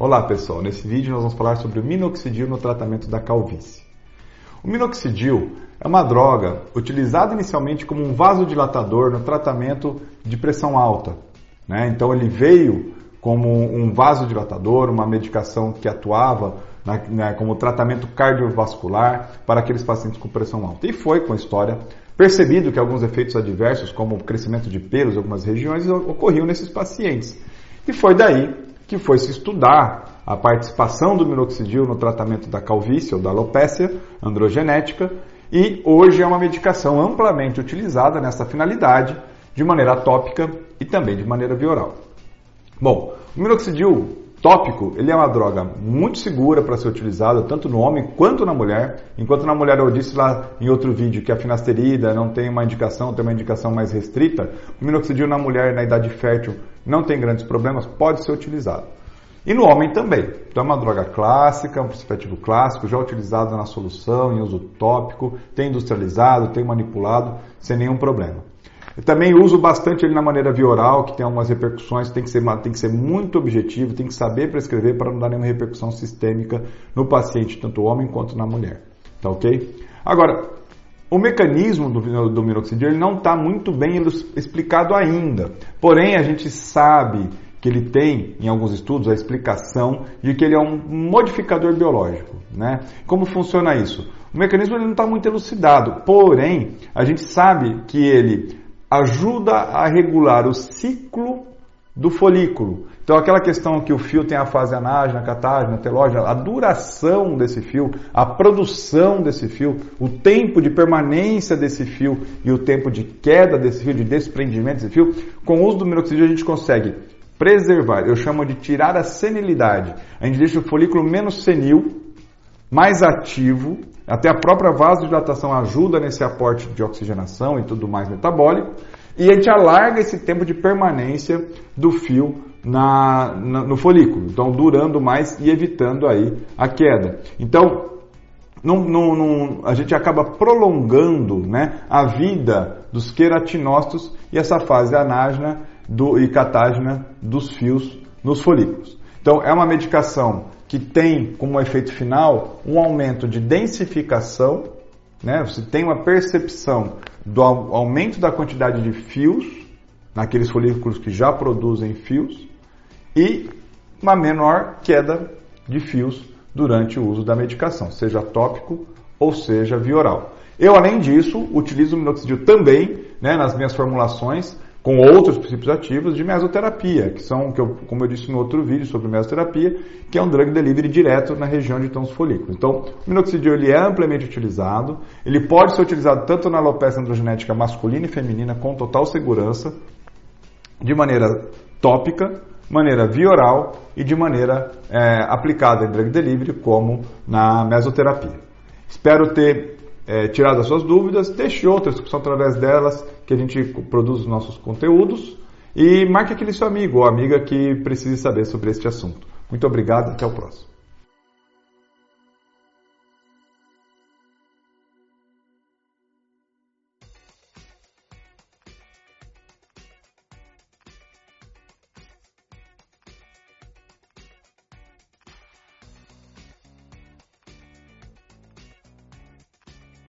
Olá pessoal, nesse vídeo nós vamos falar sobre o minoxidil no tratamento da calvície. O minoxidil é uma droga utilizada inicialmente como um vasodilatador no tratamento de pressão alta. Né? Então ele veio como um vasodilatador, uma medicação que atuava na, né, como tratamento cardiovascular para aqueles pacientes com pressão alta. E foi com a história percebido que alguns efeitos adversos, como o crescimento de pelos em algumas regiões, ocorriam nesses pacientes. E foi daí que foi se estudar a participação do minoxidil no tratamento da calvície ou da alopécia androgenética e hoje é uma medicação amplamente utilizada nessa finalidade de maneira tópica e também de maneira vioral. Bom, o minoxidil tópico, ele é uma droga muito segura para ser utilizada tanto no homem quanto na mulher. Enquanto na mulher eu disse lá em outro vídeo que a finasterida não tem uma indicação, tem uma indicação mais restrita, o minoxidil na mulher na idade fértil não tem grandes problemas, pode ser utilizado. E no homem também. Então é uma droga clássica, um ativo clássico, já utilizado na solução, em uso tópico, tem industrializado, tem manipulado, sem nenhum problema. Eu também uso bastante ele na maneira via oral, que tem algumas repercussões, tem que ser, tem que ser muito objetivo, tem que saber prescrever para não dar nenhuma repercussão sistêmica no paciente, tanto homem quanto na mulher. Tá ok? Agora, o mecanismo do, do minoxidil ele não está muito bem explicado ainda. Porém, a gente sabe que ele tem, em alguns estudos, a explicação de que ele é um modificador biológico. Né? Como funciona isso? O mecanismo ele não está muito elucidado, porém, a gente sabe que ele ajuda a regular o ciclo do folículo. Então, aquela questão que o fio tem a fase anágena, catágena, telógena, a duração desse fio, a produção desse fio, o tempo de permanência desse fio e o tempo de queda desse fio, de desprendimento desse fio, com o uso do minoxidil a gente consegue preservar, eu chamo de tirar a senilidade. A gente deixa o folículo menos senil, mais ativo, até a própria vasodilatação ajuda nesse aporte de oxigenação e tudo mais metabólico, e a gente alarga esse tempo de permanência do fio na, na, no folículo, então durando mais e evitando aí a queda. Então, a gente acaba prolongando né, a vida dos queratinócitos e essa fase anágena do, e catágena dos fios nos folículos. Então, é uma medicação que tem como efeito final um aumento de densificação, né? você tem uma percepção do aumento da quantidade de fios naqueles folículos que já produzem fios e uma menor queda de fios durante o uso da medicação, seja tópico ou seja via oral. Eu, além disso, utilizo o minoxidil também né, nas minhas formulações com outros princípios ativos de mesoterapia, que são, que eu, como eu disse no outro vídeo sobre mesoterapia, que é um drug delivery direto na região de os folículos. Então, o minoxidil ele é amplamente utilizado, ele pode ser utilizado tanto na alopecia androgenética masculina e feminina com total segurança, de maneira tópica, maneira via oral e de maneira é, aplicada em drug delivery, como na mesoterapia. Espero ter é, tirado as suas dúvidas, deixe outras, que são através delas que a gente produz os nossos conteúdos e marque aquele seu amigo ou amiga que precise saber sobre este assunto. Muito obrigado, até o próximo.